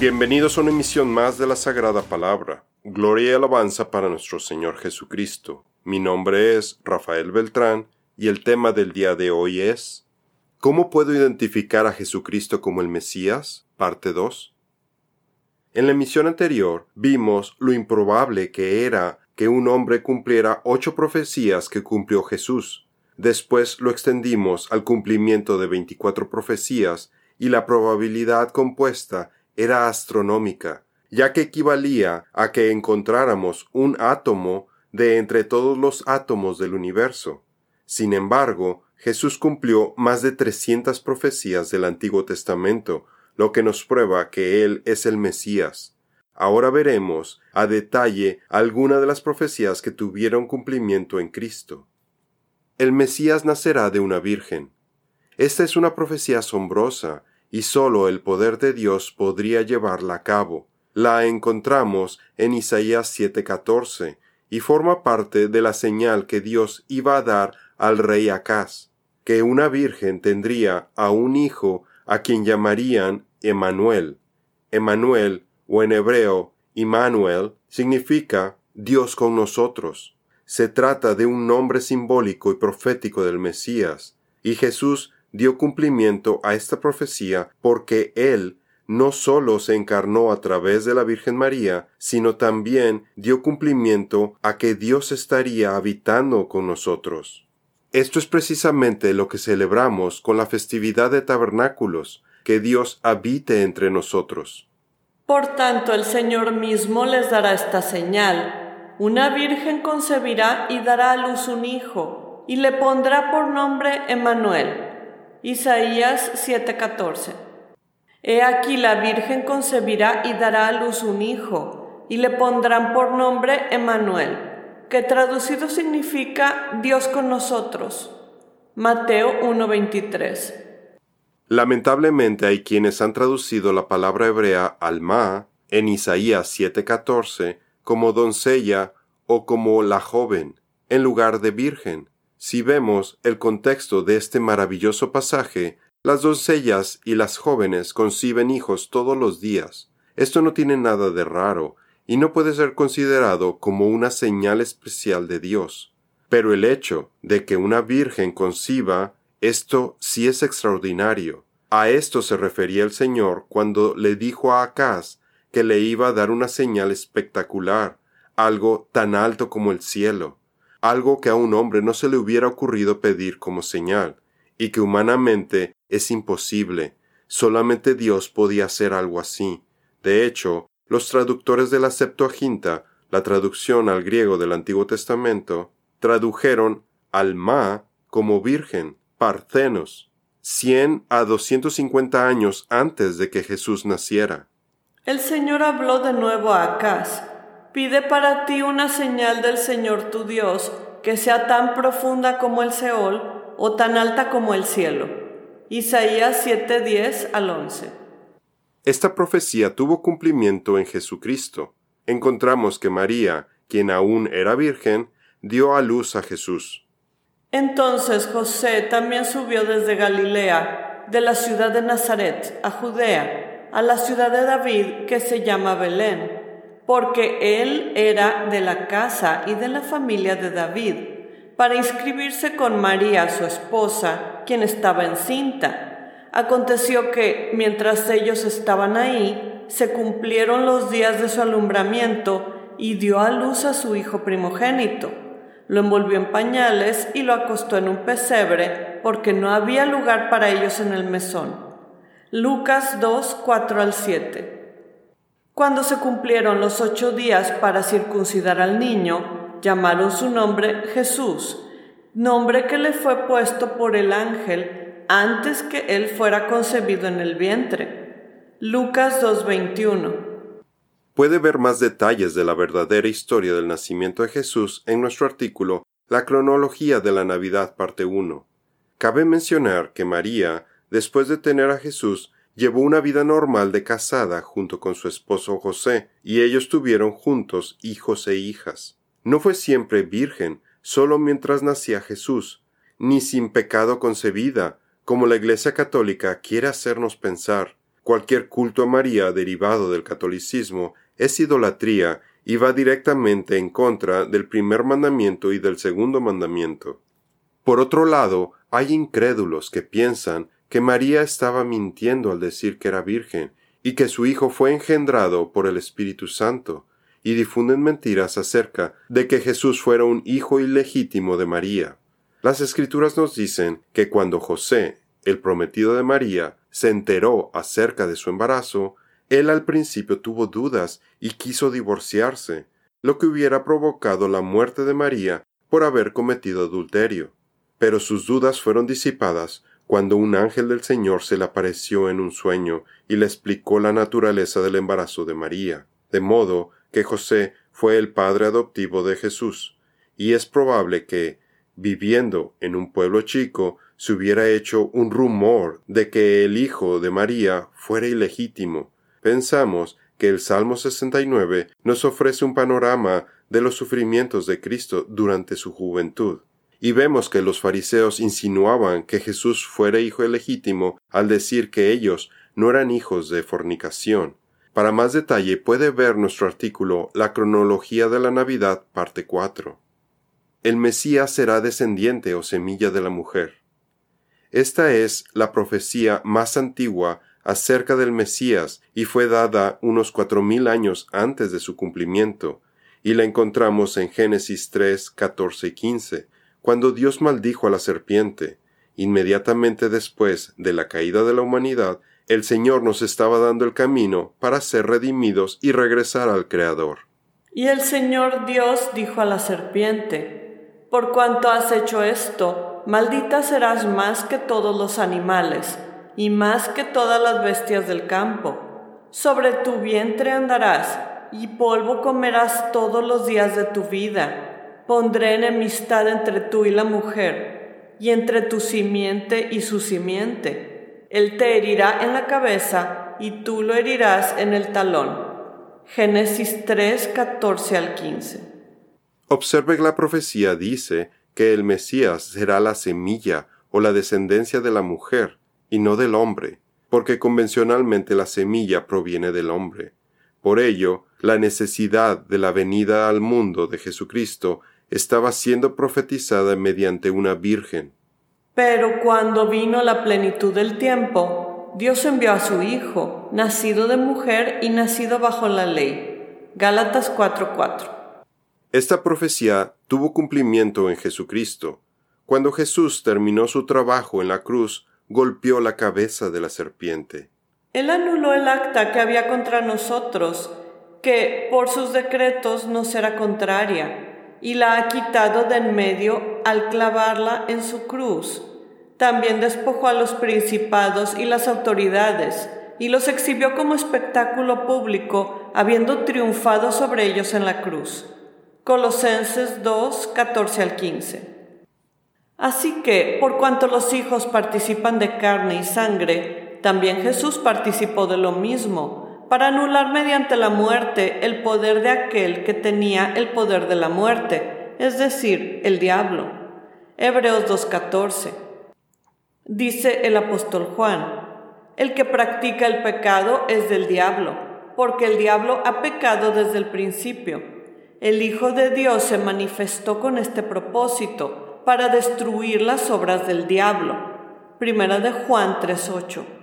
Bienvenidos a una emisión más de la Sagrada Palabra. Gloria y alabanza para nuestro Señor Jesucristo. Mi nombre es Rafael Beltrán y el tema del día de hoy es ¿Cómo puedo identificar a Jesucristo como el Mesías? Parte 2. En la emisión anterior vimos lo improbable que era que un hombre cumpliera ocho profecías que cumplió Jesús. Después lo extendimos al cumplimiento de veinticuatro profecías y la probabilidad compuesta era astronómica, ya que equivalía a que encontráramos un átomo de entre todos los átomos del universo. Sin embargo, Jesús cumplió más de trescientas profecías del Antiguo Testamento, lo que nos prueba que Él es el Mesías. Ahora veremos a detalle algunas de las profecías que tuvieron cumplimiento en Cristo. El Mesías nacerá de una virgen. Esta es una profecía asombrosa y sólo el poder de Dios podría llevarla a cabo. La encontramos en Isaías 7:14 y forma parte de la señal que Dios iba a dar al rey Acaz, que una virgen tendría a un hijo a quien llamarían Emanuel. Emanuel, o en hebreo, Immanuel, significa Dios con nosotros. Se trata de un nombre simbólico y profético del Mesías, y Jesús dio cumplimiento a esta profecía porque Él no sólo se encarnó a través de la Virgen María, sino también dio cumplimiento a que Dios estaría habitando con nosotros. Esto es precisamente lo que celebramos con la festividad de tabernáculos, que Dios habite entre nosotros. Por tanto, el Señor mismo les dará esta señal. Una virgen concebirá y dará a luz un hijo, y le pondrá por nombre Emmanuel Isaías 7:14. He aquí la Virgen concebirá y dará a luz un hijo, y le pondrán por nombre Emmanuel, que traducido significa Dios con nosotros. Mateo 1:23. Lamentablemente hay quienes han traducido la palabra hebrea alma en Isaías 7:14 como doncella o como la joven, en lugar de virgen. Si vemos el contexto de este maravilloso pasaje, las doncellas y las jóvenes conciben hijos todos los días. Esto no tiene nada de raro y no puede ser considerado como una señal especial de Dios. Pero el hecho de que una virgen conciba, esto sí es extraordinario. A esto se refería el Señor cuando le dijo a Acaz que le iba a dar una señal espectacular, algo tan alto como el cielo algo que a un hombre no se le hubiera ocurrido pedir como señal, y que humanamente es imposible. Solamente Dios podía hacer algo así. De hecho, los traductores de la Septuaginta, la traducción al griego del Antiguo Testamento, tradujeron alma como virgen, parcenos, cien a doscientos cincuenta años antes de que Jesús naciera. El Señor habló de nuevo a Acaz Pide para ti una señal del Señor tu Dios que sea tan profunda como el Seol o tan alta como el cielo. Isaías 7:10 al 11. Esta profecía tuvo cumplimiento en Jesucristo. Encontramos que María, quien aún era virgen, dio a luz a Jesús. Entonces José también subió desde Galilea, de la ciudad de Nazaret, a Judea, a la ciudad de David que se llama Belén porque él era de la casa y de la familia de David, para inscribirse con María, su esposa, quien estaba encinta. Aconteció que, mientras ellos estaban ahí, se cumplieron los días de su alumbramiento y dio a luz a su hijo primogénito. Lo envolvió en pañales y lo acostó en un pesebre, porque no había lugar para ellos en el mesón. Lucas 2, 4 al 7. Cuando se cumplieron los ocho días para circuncidar al niño, llamaron su nombre Jesús, nombre que le fue puesto por el ángel antes que él fuera concebido en el vientre. Lucas 2.21 Puede ver más detalles de la verdadera historia del nacimiento de Jesús en nuestro artículo La cronología de la Navidad parte 1. Cabe mencionar que María, después de tener a Jesús, llevó una vida normal de casada junto con su esposo José, y ellos tuvieron juntos hijos e hijas. No fue siempre virgen, solo mientras nacía Jesús, ni sin pecado concebida, como la Iglesia católica quiere hacernos pensar. Cualquier culto a María derivado del catolicismo es idolatría y va directamente en contra del primer mandamiento y del segundo mandamiento. Por otro lado, hay incrédulos que piensan que María estaba mintiendo al decir que era virgen y que su hijo fue engendrado por el Espíritu Santo, y difunden mentiras acerca de que Jesús fuera un hijo ilegítimo de María. Las escrituras nos dicen que cuando José, el prometido de María, se enteró acerca de su embarazo, él al principio tuvo dudas y quiso divorciarse, lo que hubiera provocado la muerte de María por haber cometido adulterio. Pero sus dudas fueron disipadas cuando un ángel del Señor se le apareció en un sueño y le explicó la naturaleza del embarazo de María, de modo que José fue el padre adoptivo de Jesús, y es probable que, viviendo en un pueblo chico, se hubiera hecho un rumor de que el hijo de María fuera ilegítimo. Pensamos que el Salmo 69 nos ofrece un panorama de los sufrimientos de Cristo durante su juventud. Y vemos que los fariseos insinuaban que Jesús fuera hijo ilegítimo al decir que ellos no eran hijos de fornicación. Para más detalle puede ver nuestro artículo La cronología de la Navidad, parte 4. El Mesías será descendiente o semilla de la mujer. Esta es la profecía más antigua acerca del Mesías y fue dada unos cuatro mil años antes de su cumplimiento, y la encontramos en Génesis 3, 14 y 15, cuando Dios maldijo a la serpiente. Inmediatamente después de la caída de la humanidad, el Señor nos estaba dando el camino para ser redimidos y regresar al Creador. Y el Señor Dios dijo a la serpiente, Por cuanto has hecho esto, maldita serás más que todos los animales, y más que todas las bestias del campo. Sobre tu vientre andarás, y polvo comerás todos los días de tu vida. Pondré enemistad entre tú y la mujer, y entre tu simiente y su simiente él te herirá en la cabeza y tú lo herirás en el talón. Génesis 3, 14 al 15. Observe que la profecía dice que el Mesías será la semilla o la descendencia de la mujer y no del hombre, porque convencionalmente la semilla proviene del hombre. Por ello, la necesidad de la venida al mundo de Jesucristo estaba siendo profetizada mediante una virgen. Pero cuando vino la plenitud del tiempo, Dios envió a su Hijo, nacido de mujer y nacido bajo la ley. Gálatas 4:4. Esta profecía tuvo cumplimiento en Jesucristo. Cuando Jesús terminó su trabajo en la cruz, golpeó la cabeza de la serpiente. Él anuló el acta que había contra nosotros, que por sus decretos nos era contraria y la ha quitado de en medio al clavarla en su cruz. También despojó a los principados y las autoridades, y los exhibió como espectáculo público, habiendo triunfado sobre ellos en la cruz. Colosenses 2, 14 al 15. Así que, por cuanto los hijos participan de carne y sangre, también Jesús participó de lo mismo para anular mediante la muerte el poder de aquel que tenía el poder de la muerte, es decir, el diablo. Hebreos 2.14. Dice el apóstol Juan, el que practica el pecado es del diablo, porque el diablo ha pecado desde el principio. El Hijo de Dios se manifestó con este propósito, para destruir las obras del diablo. Primera de Juan 3.8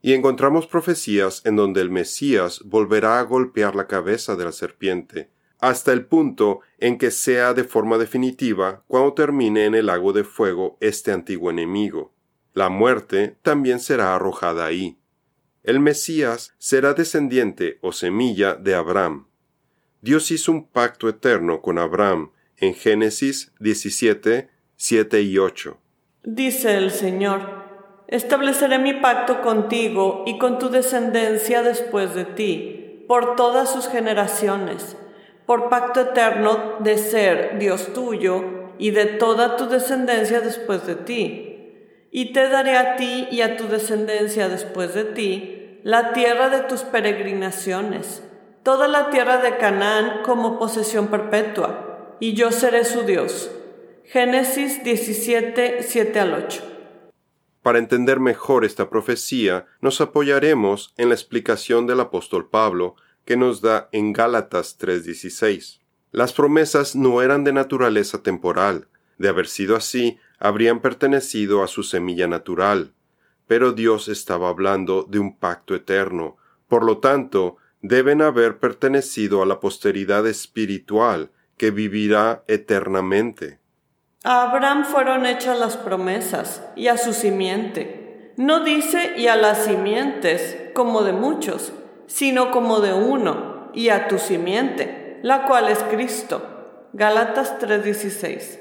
y encontramos profecías en donde el Mesías volverá a golpear la cabeza de la serpiente, hasta el punto en que sea de forma definitiva cuando termine en el lago de fuego este antiguo enemigo. La muerte también será arrojada ahí. El Mesías será descendiente o semilla de Abraham. Dios hizo un pacto eterno con Abraham en Génesis 17, 7 y 8. Dice el Señor, Estableceré mi pacto contigo y con tu descendencia después de ti, por todas sus generaciones, por pacto eterno de ser Dios tuyo y de toda tu descendencia después de ti. Y te daré a ti y a tu descendencia después de ti la tierra de tus peregrinaciones, toda la tierra de Canaán como posesión perpetua, y yo seré su Dios. Génesis 17, 7 al 8. Para entender mejor esta profecía, nos apoyaremos en la explicación del apóstol Pablo que nos da en Gálatas 3:16. Las promesas no eran de naturaleza temporal, de haber sido así, habrían pertenecido a su semilla natural, pero Dios estaba hablando de un pacto eterno, por lo tanto, deben haber pertenecido a la posteridad espiritual que vivirá eternamente. A Abraham fueron hechas las promesas, y a su simiente. No dice y a las simientes, como de muchos, sino como de uno, y a tu simiente, la cual es Cristo. Gálatas 3:16.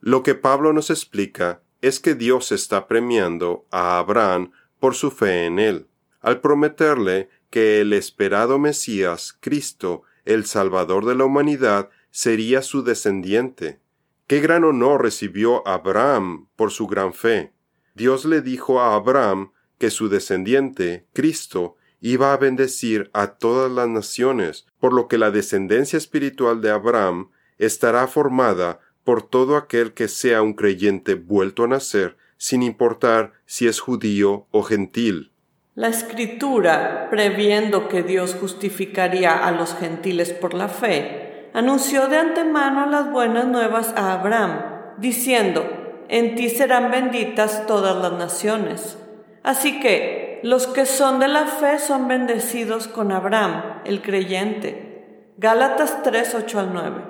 Lo que Pablo nos explica es que Dios está premiando a Abraham por su fe en él, al prometerle que el esperado Mesías, Cristo, el Salvador de la humanidad, sería su descendiente. Qué gran honor recibió Abraham por su gran fe. Dios le dijo a Abraham que su descendiente, Cristo, iba a bendecir a todas las naciones, por lo que la descendencia espiritual de Abraham estará formada por todo aquel que sea un creyente vuelto a nacer, sin importar si es judío o gentil. La escritura, previendo que Dios justificaría a los gentiles por la fe, anunció de antemano las buenas nuevas a Abraham, diciendo, En ti serán benditas todas las naciones. Así que, los que son de la fe son bendecidos con Abraham, el creyente. Gálatas 3, 8 al 9.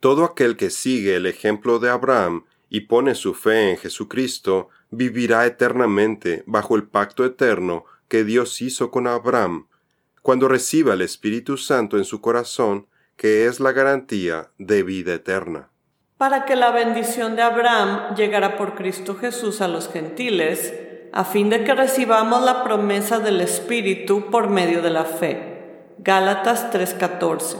Todo aquel que sigue el ejemplo de Abraham y pone su fe en Jesucristo, vivirá eternamente bajo el pacto eterno que Dios hizo con Abraham, cuando reciba el Espíritu Santo en su corazón, que es la garantía de vida eterna. Para que la bendición de Abraham llegara por Cristo Jesús a los gentiles, a fin de que recibamos la promesa del Espíritu por medio de la fe. Gálatas 3:14.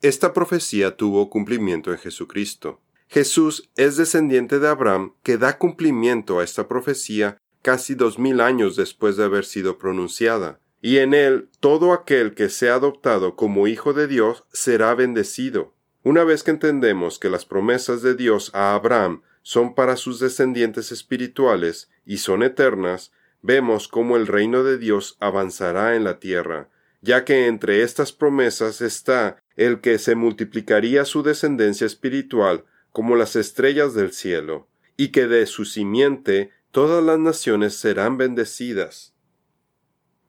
Esta profecía tuvo cumplimiento en Jesucristo. Jesús es descendiente de Abraham que da cumplimiento a esta profecía casi dos mil años después de haber sido pronunciada, y en él todo aquel que sea adoptado como hijo de Dios será bendecido. Una vez que entendemos que las promesas de Dios a Abraham son para sus descendientes espirituales y son eternas, vemos cómo el reino de Dios avanzará en la tierra, ya que entre estas promesas está el que se multiplicaría su descendencia espiritual como las estrellas del cielo, y que de su simiente todas las naciones serán bendecidas.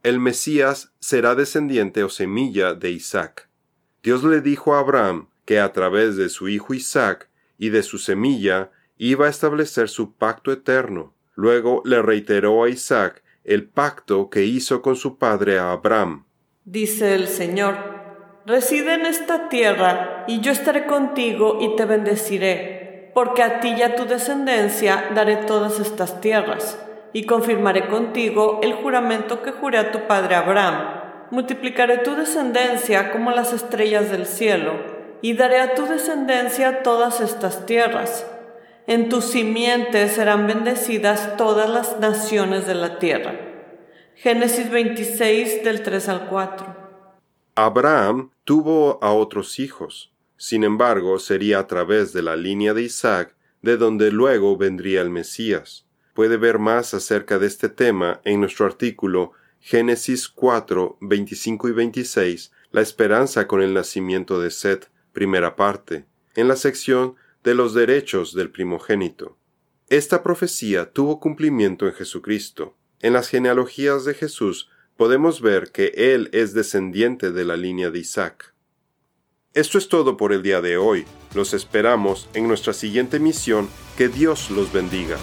El Mesías será descendiente o semilla de Isaac. Dios le dijo a Abraham que a través de su hijo Isaac y de su semilla iba a establecer su pacto eterno. Luego le reiteró a Isaac el pacto que hizo con su padre Abraham. Dice el Señor, reside en esta tierra, y yo estaré contigo y te bendeciré, porque a ti y a tu descendencia daré todas estas tierras, y confirmaré contigo el juramento que juré a tu padre Abraham. Multiplicaré tu descendencia como las estrellas del cielo, y daré a tu descendencia todas estas tierras en tu simiente serán bendecidas todas las naciones de la tierra. Génesis 26 del 3 al 4. Abraham tuvo a otros hijos. Sin embargo, sería a través de la línea de Isaac de donde luego vendría el Mesías. Puede ver más acerca de este tema en nuestro artículo Génesis 4, 25 y 26, La esperanza con el nacimiento de Seth, primera parte, en la sección de los derechos del primogénito. Esta profecía tuvo cumplimiento en Jesucristo. En las genealogías de Jesús podemos ver que Él es descendiente de la línea de Isaac. Esto es todo por el día de hoy. Los esperamos en nuestra siguiente misión. Que Dios los bendiga.